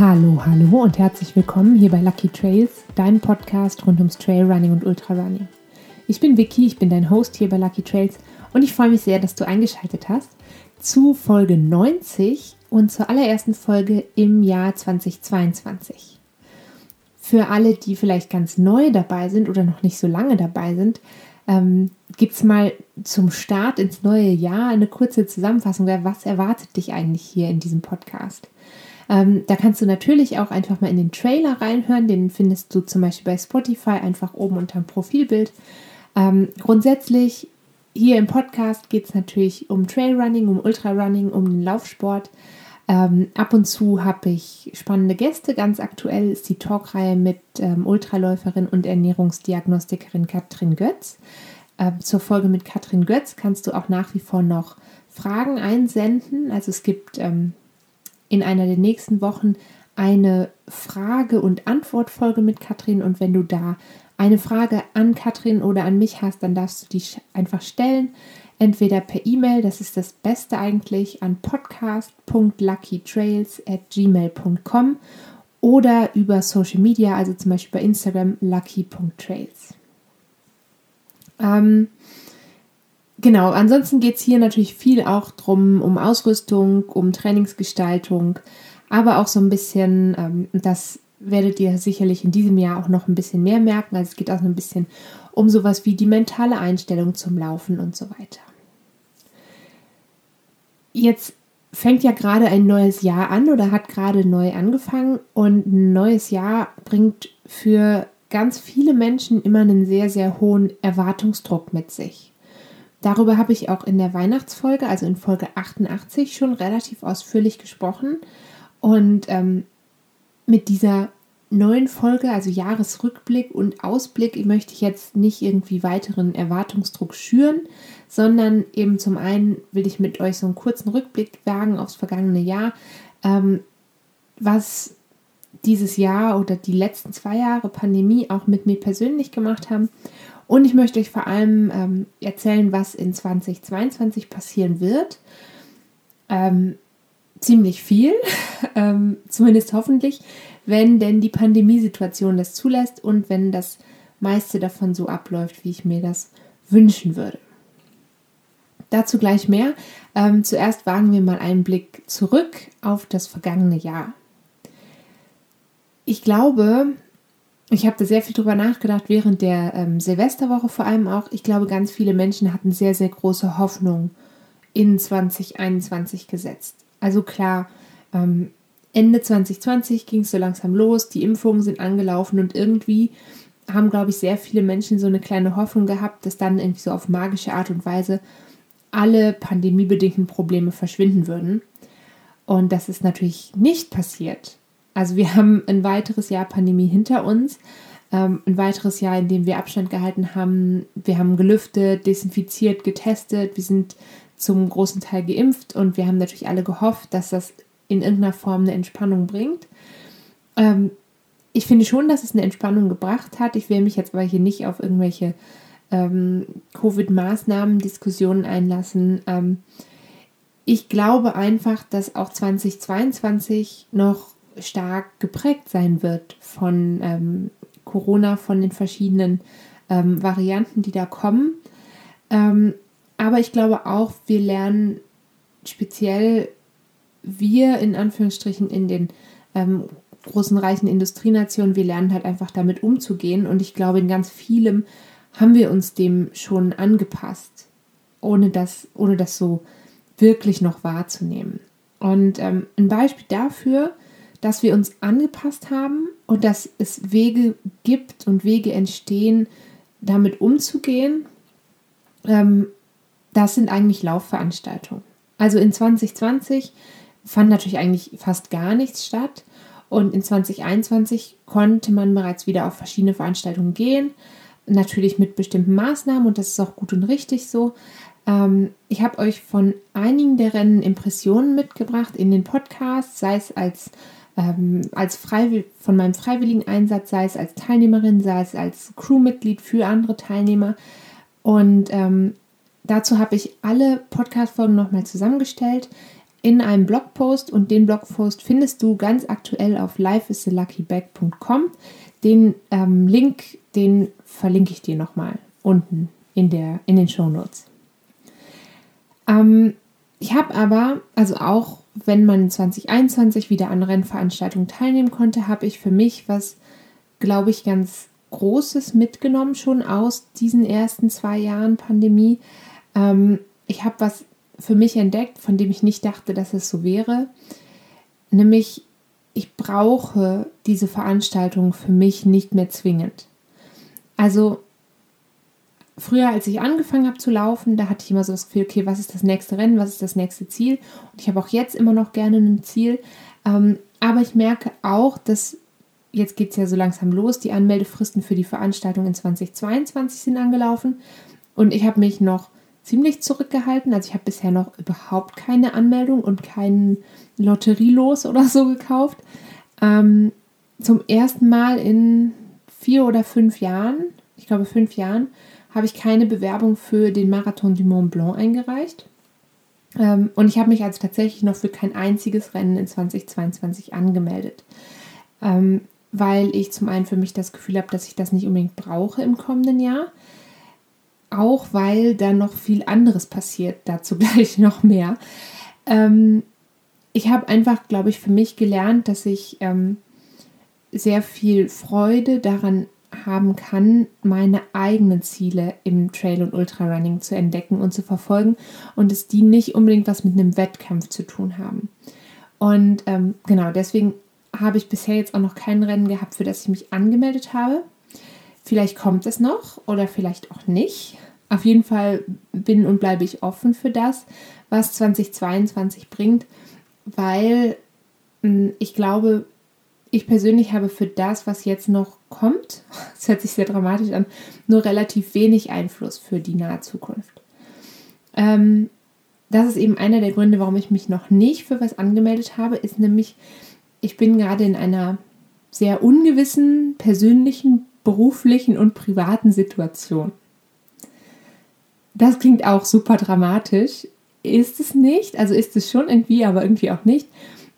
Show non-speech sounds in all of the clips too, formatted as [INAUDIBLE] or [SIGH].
Hallo, hallo und herzlich willkommen hier bei Lucky Trails, deinem Podcast rund ums Trailrunning und Ultrarunning. Ich bin Vicky, ich bin dein Host hier bei Lucky Trails und ich freue mich sehr, dass du eingeschaltet hast zu Folge 90 und zur allerersten Folge im Jahr 2022. Für alle, die vielleicht ganz neu dabei sind oder noch nicht so lange dabei sind, ähm, gibt es mal zum Start ins neue Jahr eine kurze Zusammenfassung, was erwartet dich eigentlich hier in diesem Podcast. Ähm, da kannst du natürlich auch einfach mal in den Trailer reinhören. Den findest du zum Beispiel bei Spotify einfach oben unter dem Profilbild. Ähm, grundsätzlich hier im Podcast geht es natürlich um Trailrunning, um Ultrarunning, um den Laufsport. Ähm, ab und zu habe ich spannende Gäste. Ganz aktuell ist die Talkreihe mit ähm, Ultraläuferin und Ernährungsdiagnostikerin Katrin Götz. Ähm, zur Folge mit Katrin Götz kannst du auch nach wie vor noch Fragen einsenden. Also es gibt ähm, in einer der nächsten Wochen eine Frage- und Antwortfolge mit Katrin. Und wenn du da eine Frage an Katrin oder an mich hast, dann darfst du die einfach stellen. Entweder per E-Mail, das ist das Beste eigentlich, an podcast.luckytrails at gmail.com oder über Social Media, also zum Beispiel bei Instagram lucky.trails. Ähm, genau, ansonsten geht es hier natürlich viel auch drum, um Ausrüstung, um Trainingsgestaltung, aber auch so ein bisschen, ähm, das werdet ihr sicherlich in diesem Jahr auch noch ein bisschen mehr merken. Also es geht auch so ein bisschen um sowas wie die mentale Einstellung zum Laufen und so weiter. Jetzt fängt ja gerade ein neues Jahr an oder hat gerade neu angefangen und ein neues Jahr bringt für ganz viele Menschen immer einen sehr, sehr hohen Erwartungsdruck mit sich. Darüber habe ich auch in der Weihnachtsfolge, also in Folge 88, schon relativ ausführlich gesprochen. Und ähm, mit dieser neuen Folge, also Jahresrückblick und Ausblick, möchte ich jetzt nicht irgendwie weiteren Erwartungsdruck schüren, sondern eben zum einen will ich mit euch so einen kurzen Rückblick wagen aufs vergangene Jahr, ähm, was dieses Jahr oder die letzten zwei Jahre Pandemie auch mit mir persönlich gemacht haben. Und ich möchte euch vor allem ähm, erzählen, was in 2022 passieren wird. Ähm, ziemlich viel, [LAUGHS] ähm, zumindest hoffentlich, wenn denn die Pandemiesituation das zulässt und wenn das meiste davon so abläuft, wie ich mir das wünschen würde. Dazu gleich mehr. Ähm, zuerst wagen wir mal einen Blick zurück auf das vergangene Jahr. Ich glaube, ich habe da sehr viel drüber nachgedacht während der ähm, Silvesterwoche vor allem auch. Ich glaube, ganz viele Menschen hatten sehr, sehr große Hoffnung in 2021 gesetzt. Also klar, ähm, Ende 2020 ging es so langsam los, die Impfungen sind angelaufen und irgendwie haben, glaube ich, sehr viele Menschen so eine kleine Hoffnung gehabt, dass dann irgendwie so auf magische Art und Weise alle pandemiebedingten Probleme verschwinden würden. Und das ist natürlich nicht passiert. Also wir haben ein weiteres Jahr Pandemie hinter uns, ähm, ein weiteres Jahr, in dem wir Abstand gehalten haben. Wir haben gelüftet, desinfiziert, getestet. Wir sind zum großen Teil geimpft und wir haben natürlich alle gehofft, dass das in irgendeiner Form eine Entspannung bringt. Ähm, ich finde schon, dass es eine Entspannung gebracht hat. Ich will mich jetzt aber hier nicht auf irgendwelche ähm, Covid-Maßnahmen-Diskussionen einlassen. Ähm, ich glaube einfach, dass auch 2022 noch stark geprägt sein wird von ähm, Corona, von den verschiedenen ähm, Varianten, die da kommen. Ähm, aber ich glaube auch, wir lernen speziell wir in Anführungsstrichen in den ähm, großen reichen Industrienationen, wir lernen halt einfach damit umzugehen. Und ich glaube, in ganz vielem haben wir uns dem schon angepasst, ohne das, ohne das so wirklich noch wahrzunehmen. Und ähm, ein Beispiel dafür, dass wir uns angepasst haben und dass es Wege gibt und Wege entstehen, damit umzugehen, ähm, das sind eigentlich Laufveranstaltungen. Also in 2020 fand natürlich eigentlich fast gar nichts statt und in 2021 konnte man bereits wieder auf verschiedene Veranstaltungen gehen, natürlich mit bestimmten Maßnahmen und das ist auch gut und richtig so. Ähm, ich habe euch von einigen der Rennen Impressionen mitgebracht in den Podcast, sei es als ähm, als Freiwill von meinem freiwilligen Einsatz, sei es als Teilnehmerin, sei es als Crewmitglied für andere Teilnehmer. Und ähm, Dazu habe ich alle Podcast-Folgen nochmal zusammengestellt. in einem Blogpost und den Blogpost findest du ganz aktuell auf lifeisaluckybag.com. Den ähm, Link, den verlinke ich dir nochmal unten in, der, in den Show Notes. Ähm, ich habe aber, also auch wenn man 2021 wieder an Rennveranstaltungen teilnehmen konnte, habe ich für mich was, glaube ich, ganz Großes mitgenommen schon aus diesen ersten zwei Jahren Pandemie. Ähm, ich habe was für mich entdeckt, von dem ich nicht dachte, dass es so wäre. Nämlich, ich brauche diese Veranstaltung für mich nicht mehr zwingend. Also, früher, als ich angefangen habe zu laufen, da hatte ich immer so das Gefühl, okay, was ist das nächste Rennen, was ist das nächste Ziel? Und ich habe auch jetzt immer noch gerne ein Ziel. Ähm, aber ich merke auch, dass jetzt geht es ja so langsam los. Die Anmeldefristen für die Veranstaltung in 2022 sind angelaufen. Und ich habe mich noch ziemlich zurückgehalten. Also ich habe bisher noch überhaupt keine Anmeldung und keinen Lotterielos oder so gekauft. Ähm, zum ersten Mal in vier oder fünf Jahren, ich glaube fünf Jahren, habe ich keine Bewerbung für den Marathon du Mont Blanc eingereicht. Ähm, und ich habe mich also tatsächlich noch für kein einziges Rennen in 2022 angemeldet. Ähm, weil ich zum einen für mich das Gefühl habe, dass ich das nicht unbedingt brauche im kommenden Jahr. Auch weil da noch viel anderes passiert, dazu [LAUGHS] gleich noch mehr. Ähm, ich habe einfach, glaube ich, für mich gelernt, dass ich sehr viel Freude daran haben kann, meine eigenen Ziele im Trail- und Ultrarunning zu entdecken und zu verfolgen und es die nicht unbedingt was mit einem Wettkampf zu tun haben. Und ähm, genau deswegen habe ich bisher jetzt auch noch kein Rennen gehabt, für das ich mich angemeldet habe. Vielleicht kommt es noch oder vielleicht auch nicht. Auf jeden Fall bin und bleibe ich offen für das, was 2022 bringt, weil hm, ich glaube, ich persönlich habe für das, was jetzt noch kommt, [LAUGHS] das hört sich sehr dramatisch an, nur relativ wenig Einfluss für die nahe Zukunft. Ähm, das ist eben einer der Gründe, warum ich mich noch nicht für was angemeldet habe, ist nämlich, ich bin gerade in einer sehr ungewissen persönlichen, beruflichen und privaten Situation. Das klingt auch super dramatisch. Ist es nicht, also ist es schon irgendwie, aber irgendwie auch nicht.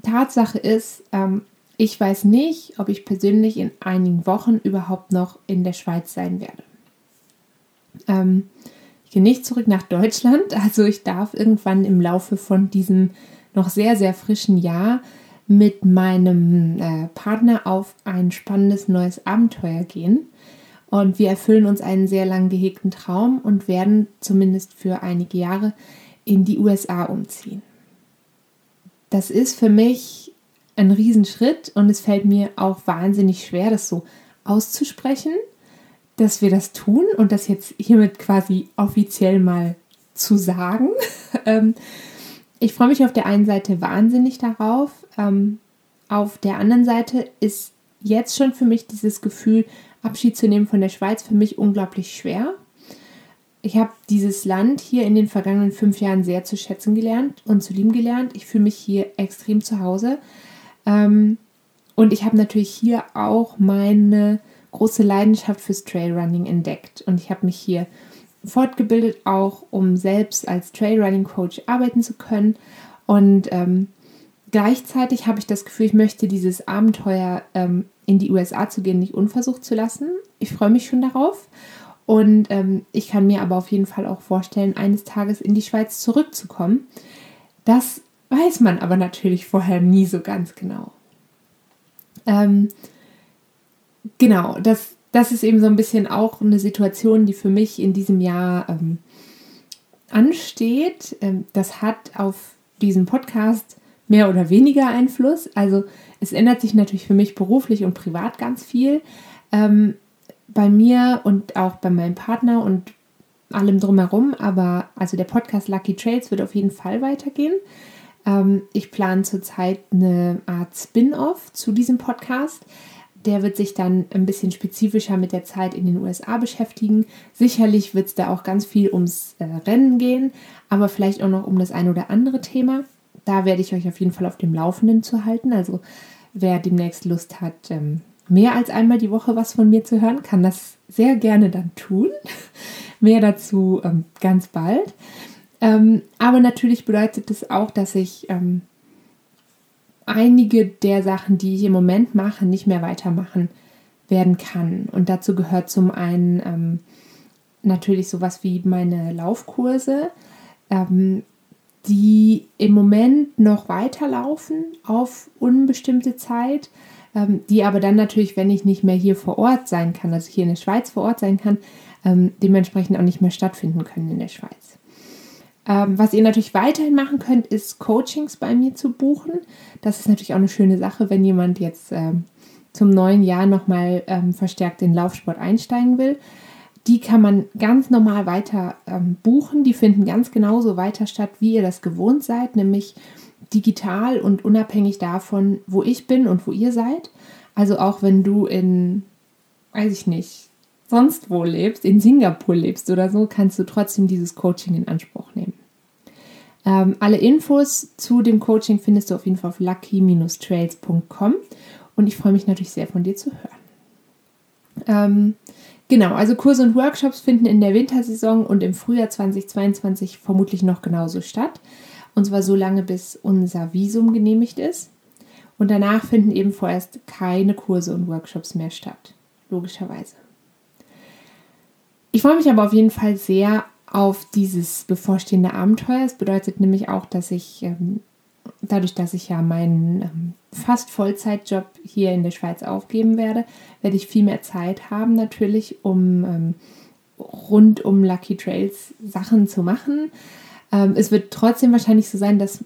Tatsache ist, ähm, ich weiß nicht, ob ich persönlich in einigen Wochen überhaupt noch in der Schweiz sein werde. Ähm, ich gehe nicht zurück nach Deutschland, [LAUGHS] also ich darf irgendwann im Laufe von diesem noch sehr, sehr frischen Jahr mit meinem äh, Partner auf ein spannendes neues Abenteuer gehen. Und wir erfüllen uns einen sehr lang gehegten Traum und werden zumindest für einige Jahre in die USA umziehen. Das ist für mich ein Riesenschritt und es fällt mir auch wahnsinnig schwer, das so auszusprechen, dass wir das tun und das jetzt hiermit quasi offiziell mal zu sagen. [LAUGHS] Ähm, ich freue mich auf der einen Seite wahnsinnig darauf. Ähm, auf der anderen Seite ist jetzt schon für mich dieses Gefühl, Abschied zu nehmen von der Schweiz, für mich unglaublich schwer. Ich habe dieses Land hier in den vergangenen fünf Jahren sehr zu schätzen gelernt und zu lieben gelernt. Ich fühle mich hier extrem zu Hause. Ähm, und ich habe natürlich hier auch meine große Leidenschaft fürs Trailrunning entdeckt. Und ich habe mich hier fortgebildet, auch um selbst als Trailrunning Coach arbeiten zu können. Und ähm, gleichzeitig habe ich das Gefühl, ich möchte dieses Abenteuer ähm, in die USA zu gehen nicht unversucht zu lassen. Ich freue mich schon darauf. Und ähm, ich kann mir aber auf jeden Fall auch vorstellen, eines Tages in die Schweiz zurückzukommen. Das weiß man aber natürlich vorher nie so ganz genau. Ähm, genau, das, das ist eben so ein bisschen auch eine Situation, die für mich in diesem Jahr ähm, ansteht. Ähm, das hat auf diesen Podcast mehr oder weniger Einfluss. Also es ändert sich natürlich für mich beruflich und privat ganz viel. Ähm, bei mir und auch bei meinem Partner und allem drumherum, aber also der Podcast Lucky Trails wird auf jeden Fall weitergehen. Ähm, ich plane zurzeit eine Art Spin-off zu diesem Podcast. Der wird sich dann ein bisschen spezifischer mit der Zeit in den USA beschäftigen. Sicherlich wird es da auch ganz viel ums äh, Rennen gehen, aber vielleicht auch noch um das ein oder andere Thema da werde ich euch auf jeden Fall auf dem Laufenden zu halten. Also wer demnächst Lust hat, ähm, mehr als einmal die Woche was von mir zu hören, kann das sehr gerne dann tun. [LAUGHS] mehr dazu ähm, ganz bald. Ähm, aber natürlich bedeutet das auch, dass ich ähm, einige der Sachen, die ich im Moment mache, nicht mehr weitermachen werden kann. Und dazu gehört zum einen ähm, natürlich sowas wie meine Laufkurse, ähm, die im Moment noch weiterlaufen auf unbestimmte Zeit, ähm, die aber dann natürlich, wenn ich nicht mehr hier vor Ort sein kann, also hier in der Schweiz vor Ort sein kann, ähm, dementsprechend auch nicht mehr stattfinden können in der Schweiz. Ähm, was ihr natürlich weiterhin machen könnt, ist Coachings bei mir zu buchen. Das ist natürlich auch eine schöne Sache, wenn jemand jetzt ähm, zum neuen Jahr nochmal ähm, verstärkt in Laufsport einsteigen will. Die kann man ganz normal weiter ähm, buchen. Die finden ganz genauso weiter statt, wie ihr das gewohnt seid, nämlich digital und unabhängig davon, wo ich bin und wo ihr seid. Also auch wenn du in, weiß ich nicht, sonst wo lebst, in Singapur lebst oder so, kannst du trotzdem dieses Coaching in Anspruch nehmen. Ähm, alle Infos zu dem Coaching findest du auf jeden Fall auf lucky-trails.com und ich freue mich natürlich sehr von dir zu hören. Ähm, genau, also Kurse und Workshops finden in der Wintersaison und im Frühjahr 2022 vermutlich noch genauso statt. Und zwar so lange, bis unser Visum genehmigt ist. Und danach finden eben vorerst keine Kurse und Workshops mehr statt. Logischerweise. Ich freue mich aber auf jeden Fall sehr auf dieses bevorstehende Abenteuer. Es bedeutet nämlich auch, dass ich ähm, dadurch, dass ich ja meinen ähm, fast Vollzeitjob hier in der Schweiz aufgeben werde, werde ich viel mehr Zeit haben natürlich, um ähm, rund um Lucky Trails Sachen zu machen. Es wird trotzdem wahrscheinlich so sein, dass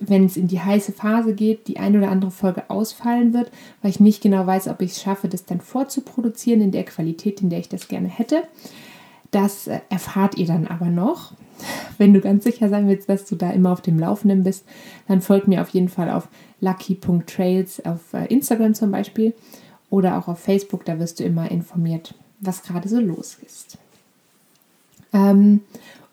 wenn es in die heiße Phase geht, die eine oder andere Folge ausfallen wird, weil ich nicht genau weiß, ob ich es schaffe, das dann vorzuproduzieren in der Qualität, in der ich das gerne hätte. Das äh, erfahrt ihr dann aber noch. [LAUGHS] Wenn du ganz sicher sein willst, dass du da immer auf dem Laufenden bist, dann folgt mir auf jeden Fall auf lucky.trails auf äh, Instagram zum Beispiel oder auch auf Facebook. Da wirst du immer informiert, was gerade so los ist. Ähm,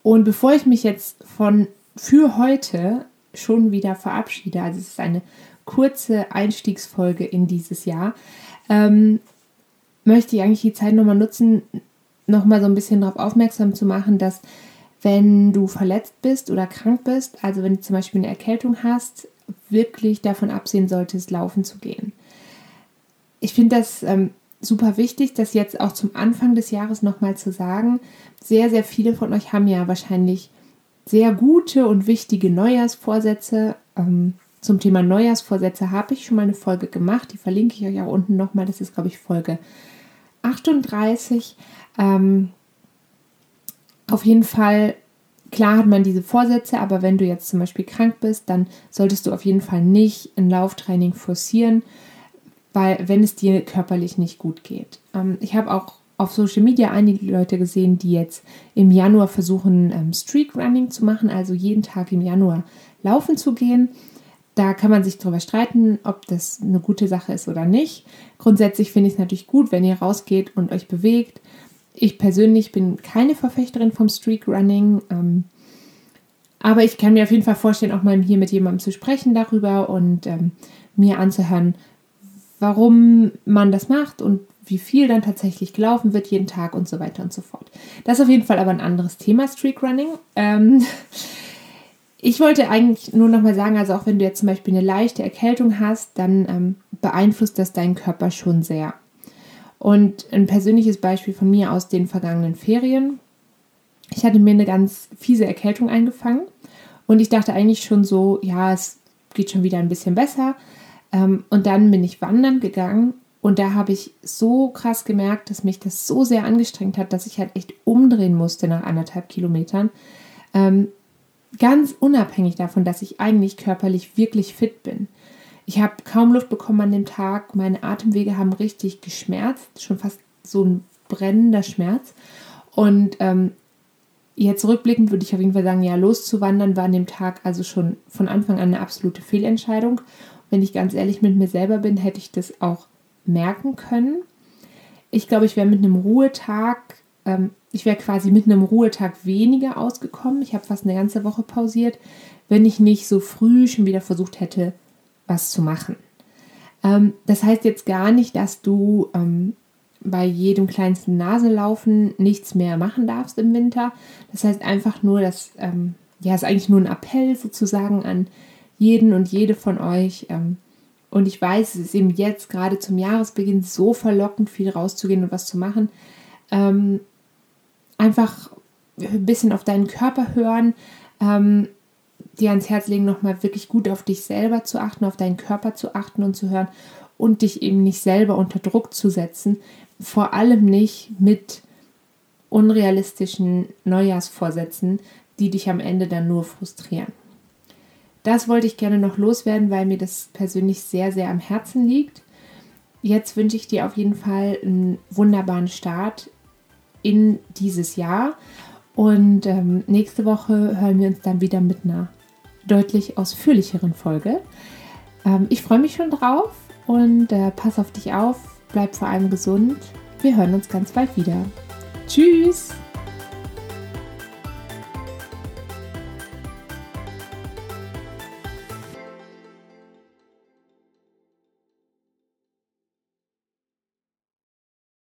und bevor ich mich jetzt von für heute schon wieder verabschiede, also es ist eine kurze Einstiegsfolge in dieses Jahr, ähm, möchte ich eigentlich die Zeit nochmal nutzen, nochmal so ein bisschen darauf aufmerksam zu machen, dass wenn du verletzt bist oder krank bist, also wenn du zum Beispiel eine Erkältung hast, wirklich davon absehen solltest, laufen zu gehen. Ich finde das ähm, super wichtig, das jetzt auch zum Anfang des Jahres nochmal zu sagen. Sehr, sehr viele von euch haben ja wahrscheinlich sehr gute und wichtige Neujahrsvorsätze. Ähm, zum Thema Neujahrsvorsätze habe ich schon mal eine Folge gemacht, die verlinke ich euch auch unten nochmal. Das ist, glaube ich, Folge 38. Ähm, auf jeden Fall, klar hat man diese Vorsätze, aber wenn du jetzt zum Beispiel krank bist, dann solltest du auf jeden Fall nicht ein Lauftraining forcieren, weil wenn es dir körperlich nicht gut geht. Ähm, ich habe auch auf Social Media einige Leute gesehen, die jetzt im Januar versuchen, ähm, Streak Running zu machen, also jeden Tag im Januar laufen zu gehen. Da kann man sich darüber streiten, ob das eine gute Sache ist oder nicht. Grundsätzlich finde ich es natürlich gut, wenn ihr rausgeht und euch bewegt ich persönlich bin keine Verfechterin vom Streak Running, ähm, aber ich kann mir auf jeden Fall vorstellen, auch mal hier mit jemandem zu sprechen darüber und ähm, mir anzuhören, warum man das macht und wie viel dann tatsächlich gelaufen wird jeden Tag und so weiter und so fort. Das ist auf jeden Fall aber ein anderes Thema, Streak Running. Ähm, [LAUGHS] ich wollte eigentlich nur noch mal sagen, also auch wenn du jetzt zum Beispiel eine leichte Erkältung hast, dann ähm, beeinflusst das deinen Körper schon sehr. Und ein persönliches Beispiel von mir aus den vergangenen Ferien. Ich hatte mir eine ganz fiese Erkältung eingefangen und ich dachte eigentlich schon so, ja, es geht schon wieder ein bisschen besser. Ähm, und dann bin ich wandern gegangen und da habe ich so krass gemerkt, dass mich das so sehr angestrengt hat, dass ich halt echt umdrehen musste nach anderthalb Kilometern. Ähm, ganz unabhängig davon, dass ich eigentlich körperlich wirklich fit bin. Ich habe kaum Luft bekommen an dem Tag. Meine Atemwege haben richtig geschmerzt, schon fast so ein brennender Schmerz. Und ähm, jetzt rückblickend würde ich auf jeden Fall sagen, ja, loszuwandern war an dem Tag also schon von Anfang an eine absolute Fehlentscheidung. Wenn ich ganz ehrlich mit mir selber bin, hätte ich das auch merken können. Ich glaube, ich wäre mit einem Ruhetag, ähm, ich wäre quasi mit einem Ruhetag weniger ausgekommen. Ich habe fast eine ganze Woche pausiert, wenn ich nicht so früh schon wieder versucht hätte, was zu machen. Ähm, das heißt jetzt gar nicht, dass du, ähm, bei jedem kleinsten Naselaufen nichts mehr machen darfst im Winter. Das heißt einfach nur, dass, ähm, ja, ist eigentlich nur ein Appell sozusagen an jeden und jede von euch. Ähm, und ich weiß, es ist eben jetzt gerade zum Jahresbeginn so verlockend, viel rauszugehen und was zu machen. Ähm, einfach ein bisschen auf deinen Körper hören, ähm, dir ans Herz legen, nochmal wirklich gut auf dich selber zu achten, auf deinen Körper zu achten und zu hören und dich eben nicht selber unter Druck zu setzen. Vor allem nicht mit unrealistischen Neujahrsvorsätzen, die dich am Ende dann nur frustrieren. Das wollte ich gerne noch loswerden, weil mir das persönlich sehr, sehr am Herzen liegt. Jetzt wünsche ich dir auf jeden Fall einen wunderbaren Start in dieses Jahr. Und ähm, nächste Woche hören wir uns dann wieder mit einer deutlich ausführlicheren Folge. Ähm, ich freue mich schon drauf und äh, pass auf dich auf, bleib vor allem gesund. Wir hören uns ganz bald wieder. Tschüss!